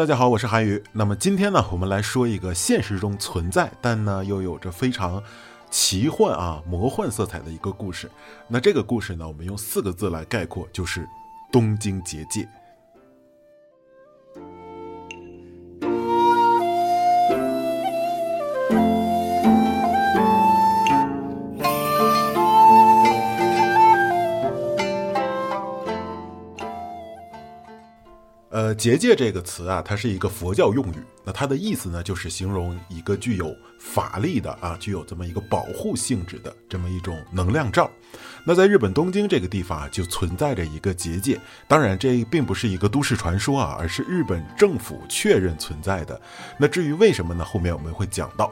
大家好，我是韩宇。那么今天呢，我们来说一个现实中存在，但呢又有着非常奇幻啊、魔幻色彩的一个故事。那这个故事呢，我们用四个字来概括，就是东京结界。结界这个词啊，它是一个佛教用语。那它的意思呢，就是形容一个具有法力的啊，具有这么一个保护性质的这么一种能量罩。那在日本东京这个地方啊，就存在着一个结界。当然，这并不是一个都市传说啊，而是日本政府确认存在的。那至于为什么呢？后面我们会讲到。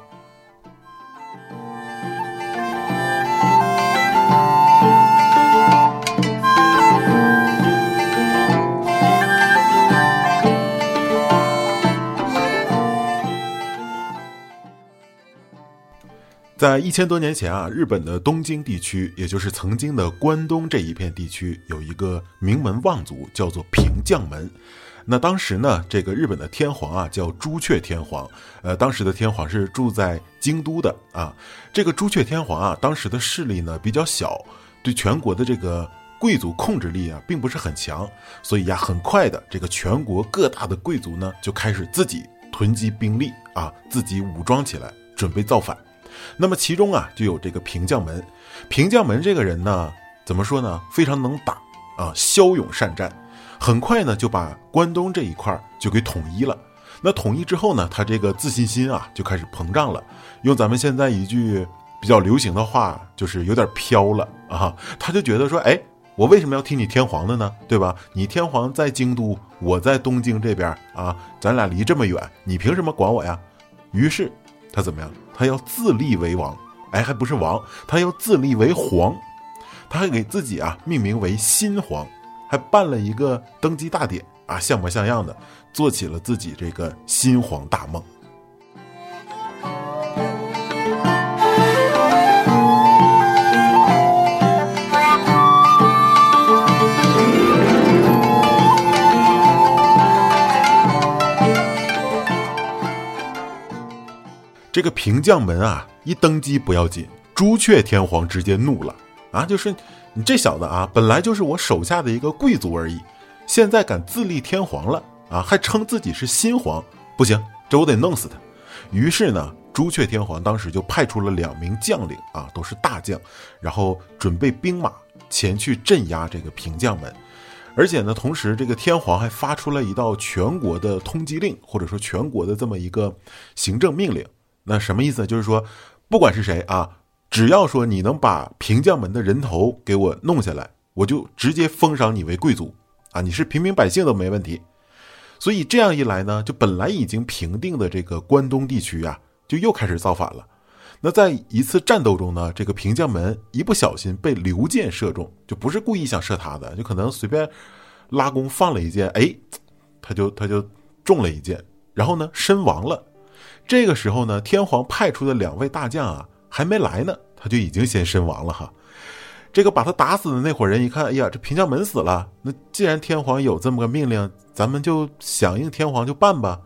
在一千多年前啊，日本的东京地区，也就是曾经的关东这一片地区，有一个名门望族，叫做平将门。那当时呢，这个日本的天皇啊，叫朱雀天皇。呃，当时的天皇是住在京都的啊。这个朱雀天皇啊，当时的势力呢比较小，对全国的这个贵族控制力啊，并不是很强。所以呀，很快的，这个全国各大的贵族呢，就开始自己囤积兵力啊，自己武装起来，准备造反。那么其中啊，就有这个平将门。平将门这个人呢，怎么说呢？非常能打啊，骁勇善战。很快呢，就把关东这一块就给统一了。那统一之后呢，他这个自信心啊，就开始膨胀了。用咱们现在一句比较流行的话，就是有点飘了啊。他就觉得说，哎，我为什么要听你天皇的呢？对吧？你天皇在京都，我在东京这边啊，咱俩离这么远，你凭什么管我呀？于是他怎么样？他要自立为王，哎，还不是王，他要自立为皇，他还给自己啊命名为新皇，还办了一个登基大典啊，像模像样的，做起了自己这个新皇大梦。这个平将门啊，一登基不要紧，朱雀天皇直接怒了啊！就是你这小子啊，本来就是我手下的一个贵族而已，现在敢自立天皇了啊，还称自己是新皇，不行，这我得弄死他。于是呢，朱雀天皇当时就派出了两名将领啊，都是大将，然后准备兵马前去镇压这个平将门，而且呢，同时这个天皇还发出了一道全国的通缉令，或者说全国的这么一个行政命令。那什么意思？就是说，不管是谁啊，只要说你能把平将门的人头给我弄下来，我就直接封赏你为贵族啊！你是平民百姓都没问题。所以这样一来呢，就本来已经平定的这个关东地区啊，就又开始造反了。那在一次战斗中呢，这个平将门一不小心被刘箭射中，就不是故意想射他的，就可能随便拉弓放了一箭，哎，他就他就中了一箭，然后呢身亡了。这个时候呢，天皇派出的两位大将啊，还没来呢，他就已经先身亡了哈。这个把他打死的那伙人一看，哎呀，这平将门死了。那既然天皇有这么个命令，咱们就响应天皇就办吧。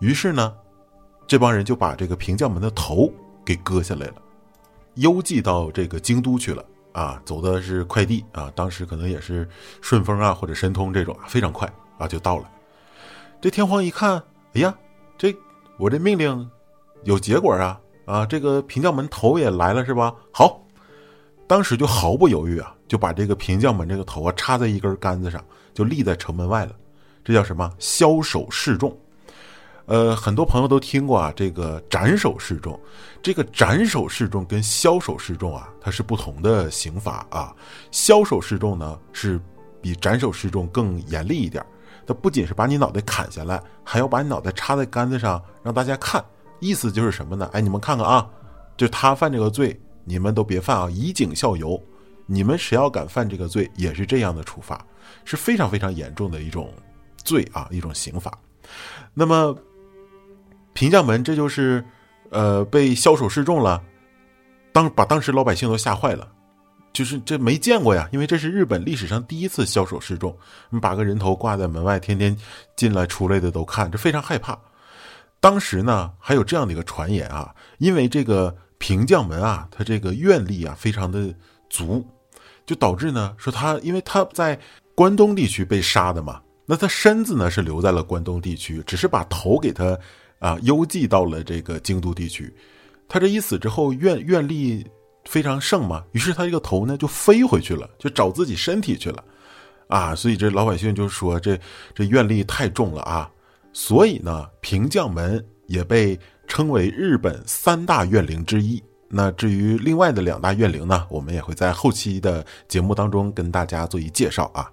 于是呢，这帮人就把这个平将门的头给割下来了，邮寄到这个京都去了啊。走的是快递啊，当时可能也是顺丰啊或者申通这种，非常快啊就到了。这天皇一看，哎呀，这。我这命令有结果啊啊！这个平将门头也来了是吧？好，当时就毫不犹豫啊，就把这个平将门这个头啊插在一根杆子上，就立在城门外了。这叫什么？枭首示众。呃，很多朋友都听过啊，这个斩首示众。这个斩首示众跟枭首示众啊，它是不同的刑罚啊。枭首示众呢，是比斩首示众更严厉一点。他不仅是把你脑袋砍下来，还要把你脑袋插在杆子上让大家看，意思就是什么呢？哎，你们看看啊，就他犯这个罪，你们都别犯啊，以儆效尤。你们谁要敢犯这个罪，也是这样的处罚，是非常非常严重的一种罪啊，一种刑罚。那么平将门这就是，呃，被枭首示众了，当把当时老百姓都吓坏了。就是这没见过呀，因为这是日本历史上第一次枭首示众，你把个人头挂在门外，天天进来出来的都看，这非常害怕。当时呢，还有这样的一个传言啊，因为这个平将门啊，他这个愿力啊非常的足，就导致呢说他因为他在关东地区被杀的嘛，那他身子呢是留在了关东地区，只是把头给他啊邮寄到了这个京都地区。他这一死之后，愿愿力非常盛嘛，于是他这个头呢就飞回去了，就找自己身体去了，啊，所以这老百姓就说这这愿力太重了啊。所以呢，平将门也被称为日本三大怨灵之一。那至于另外的两大怨灵呢，我们也会在后期的节目当中跟大家做一介绍啊。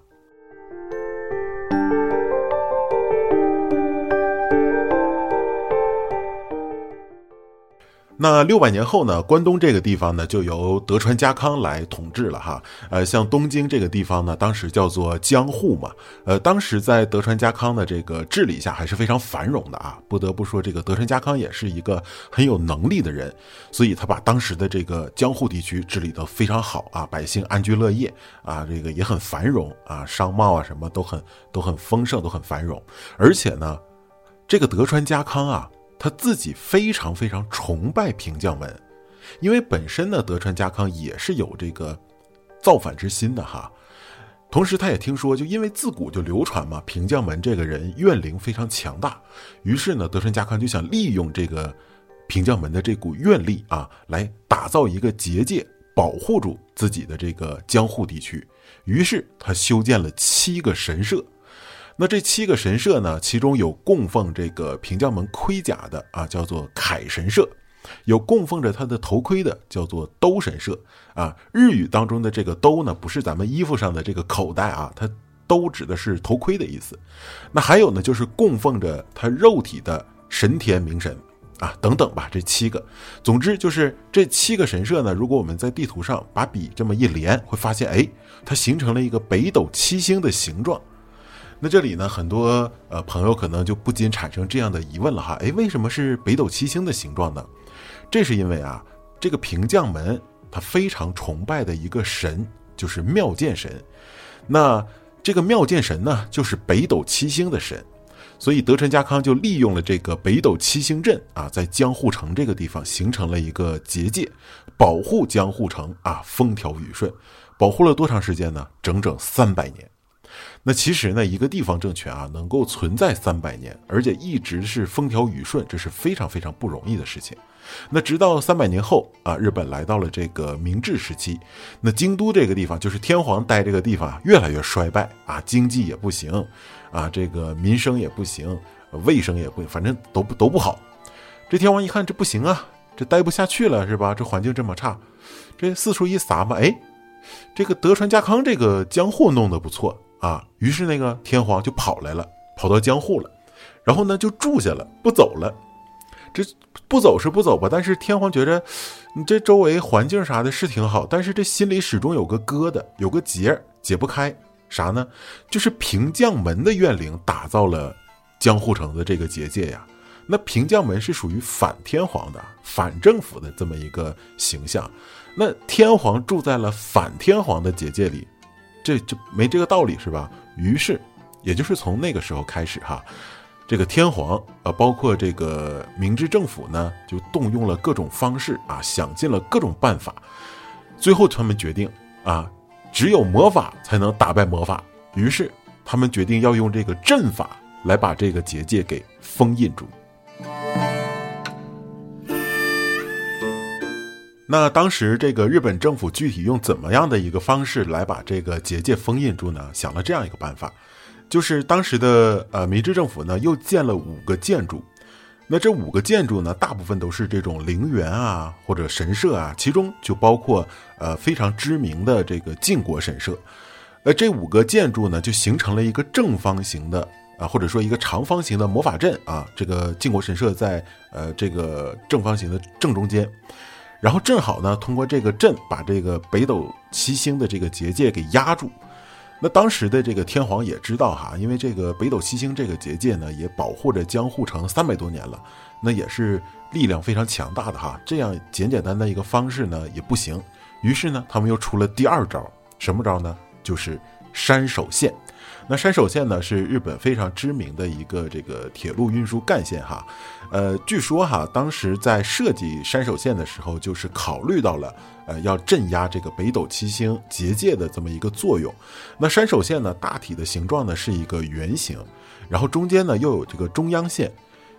那六百年后呢，关东这个地方呢，就由德川家康来统治了哈。呃，像东京这个地方呢，当时叫做江户嘛。呃，当时在德川家康的这个治理下，还是非常繁荣的啊。不得不说，这个德川家康也是一个很有能力的人，所以他把当时的这个江户地区治理得非常好啊，百姓安居乐业啊，这个也很繁荣啊，商贸啊什么都很都很丰盛，都很繁荣。而且呢，这个德川家康啊。他自己非常非常崇拜平将门，因为本身呢，德川家康也是有这个造反之心的哈。同时，他也听说，就因为自古就流传嘛，平将门这个人怨灵非常强大，于是呢，德川家康就想利用这个平将门的这股怨力啊，来打造一个结界，保护住自己的这个江户地区。于是他修建了七个神社。那这七个神社呢？其中有供奉这个平将门盔甲的啊，叫做铠神社；有供奉着他的头盔的，叫做兜神社。啊，日语当中的这个兜呢，不是咱们衣服上的这个口袋啊，它兜指的是头盔的意思。那还有呢，就是供奉着他肉体的神田明神啊，等等吧，这七个。总之就是这七个神社呢，如果我们在地图上把笔这么一连，会发现，哎，它形成了一个北斗七星的形状。那这里呢，很多呃朋友可能就不禁产生这样的疑问了哈，哎，为什么是北斗七星的形状呢？这是因为啊，这个平将门他非常崇拜的一个神就是妙剑神，那这个妙剑神呢，就是北斗七星的神，所以德川家康就利用了这个北斗七星阵啊，在江户城这个地方形成了一个结界，保护江户城啊风调雨顺，保护了多长时间呢？整整三百年。那其实呢，一个地方政权啊，能够存在三百年，而且一直是风调雨顺，这是非常非常不容易的事情。那直到三百年后啊，日本来到了这个明治时期，那京都这个地方，就是天皇待这个地方越来越衰败啊，经济也不行啊，这个民生也不行，卫生也不，反正都不都不好。这天皇一看这不行啊，这待不下去了是吧？这环境这么差，这四处一撒嘛，哎，这个德川家康这个江户弄得不错。啊，于是那个天皇就跑来了，跑到江户了，然后呢就住下了，不走了。这不走是不走吧，但是天皇觉着你这周围环境啥的是挺好，但是这心里始终有个疙瘩，有个结解不开。啥呢？就是平将门的怨灵打造了江户城的这个结界呀。那平将门是属于反天皇的、反政府的这么一个形象，那天皇住在了反天皇的结界里。这就没这个道理是吧？于是，也就是从那个时候开始哈，这个天皇啊，包括这个明治政府呢，就动用了各种方式啊，想尽了各种办法，最后他们决定啊，只有魔法才能打败魔法。于是他们决定要用这个阵法来把这个结界给封印住。那当时这个日本政府具体用怎么样的一个方式来把这个结界封印住呢？想了这样一个办法，就是当时的呃明治政府呢又建了五个建筑，那这五个建筑呢大部分都是这种陵园啊或者神社啊，其中就包括呃非常知名的这个靖国神社，呃这五个建筑呢就形成了一个正方形的啊或者说一个长方形的魔法阵啊，这个靖国神社在呃这个正方形的正中间。然后正好呢，通过这个阵把这个北斗七星的这个结界给压住。那当时的这个天皇也知道哈，因为这个北斗七星这个结界呢，也保护着江户城三百多年了，那也是力量非常强大的哈，这样简简单单一个方式呢也不行。于是呢，他们又出了第二招，什么招呢？就是山手线。那山手线呢，是日本非常知名的一个这个铁路运输干线哈。呃，据说哈，当时在设计山手线的时候，就是考虑到了呃要镇压这个北斗七星结界的这么一个作用。那山手线呢，大体的形状呢是一个圆形，然后中间呢又有这个中央线，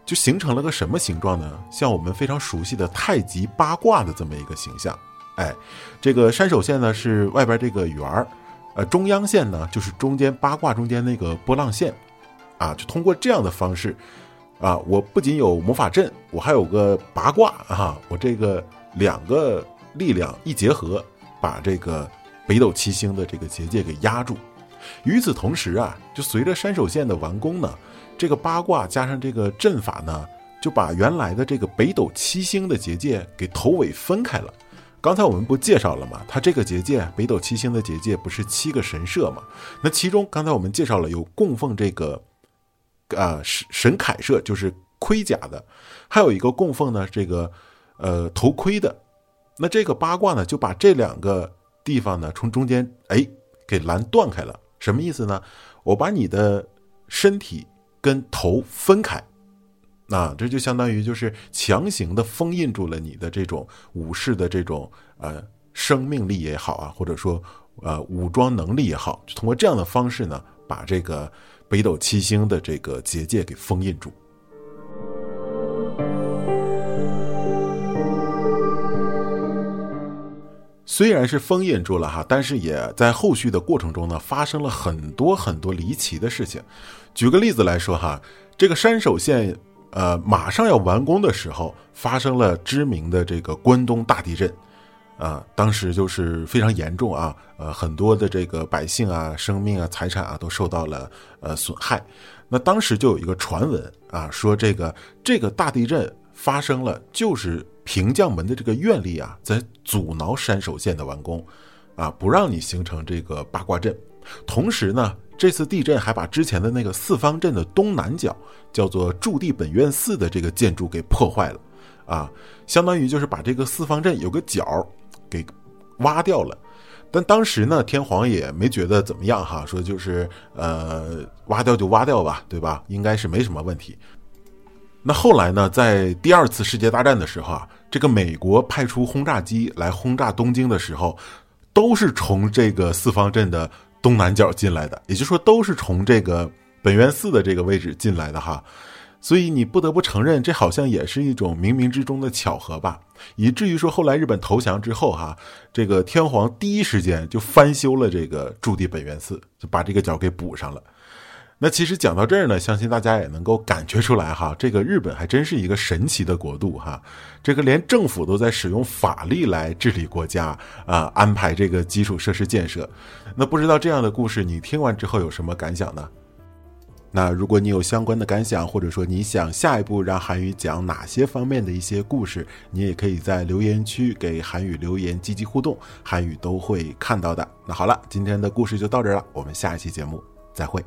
就形成了个什么形状呢？像我们非常熟悉的太极八卦的这么一个形象。哎，这个山手线呢是外边这个圆儿。呃，中央线呢，就是中间八卦中间那个波浪线，啊，就通过这样的方式，啊，我不仅有魔法阵，我还有个八卦啊，我这个两个力量一结合，把这个北斗七星的这个结界给压住。与此同时啊，就随着山手线的完工呢，这个八卦加上这个阵法呢，就把原来的这个北斗七星的结界给头尾分开了。刚才我们不介绍了吗？它这个结界北斗七星的结界不是七个神社吗？那其中刚才我们介绍了有供奉这个，啊神神铠社，就是盔甲的，还有一个供奉呢这个呃头盔的。那这个八卦呢就把这两个地方呢从中间哎给拦断开了，什么意思呢？我把你的身体跟头分开。那这就相当于就是强行的封印住了你的这种武士的这种呃生命力也好啊，或者说呃武装能力也好，就通过这样的方式呢，把这个北斗七星的这个结界给封印住。虽然是封印住了哈，但是也在后续的过程中呢，发生了很多很多离奇的事情。举个例子来说哈，这个山手线。呃，马上要完工的时候，发生了知名的这个关东大地震，啊，当时就是非常严重啊，呃，很多的这个百姓啊、生命啊、财产啊都受到了呃损害。那当时就有一个传闻啊，说这个这个大地震发生了，就是平将门的这个愿力啊，在阻挠山手线的完工，啊，不让你形成这个八卦阵。同时呢。这次地震还把之前的那个四方阵的东南角，叫做驻地本院寺的这个建筑给破坏了，啊，相当于就是把这个四方阵有个角给挖掉了。但当时呢，天皇也没觉得怎么样哈，说就是呃，挖掉就挖掉吧，对吧？应该是没什么问题。那后来呢，在第二次世界大战的时候啊，这个美国派出轰炸机来轰炸东京的时候，都是从这个四方阵的。东南角进来的，也就是说都是从这个本愿寺的这个位置进来的哈，所以你不得不承认，这好像也是一种冥冥之中的巧合吧，以至于说后来日本投降之后哈，这个天皇第一时间就翻修了这个驻地本愿寺，就把这个角给补上了。那其实讲到这儿呢，相信大家也能够感觉出来哈，这个日本还真是一个神奇的国度哈，这个连政府都在使用法律来治理国家啊，安排这个基础设施建设。那不知道这样的故事你听完之后有什么感想呢？那如果你有相关的感想，或者说你想下一步让韩语讲哪些方面的一些故事，你也可以在留言区给韩语留言，积极互动，韩语都会看到的。那好了，今天的故事就到这儿了，我们下一期节目再会。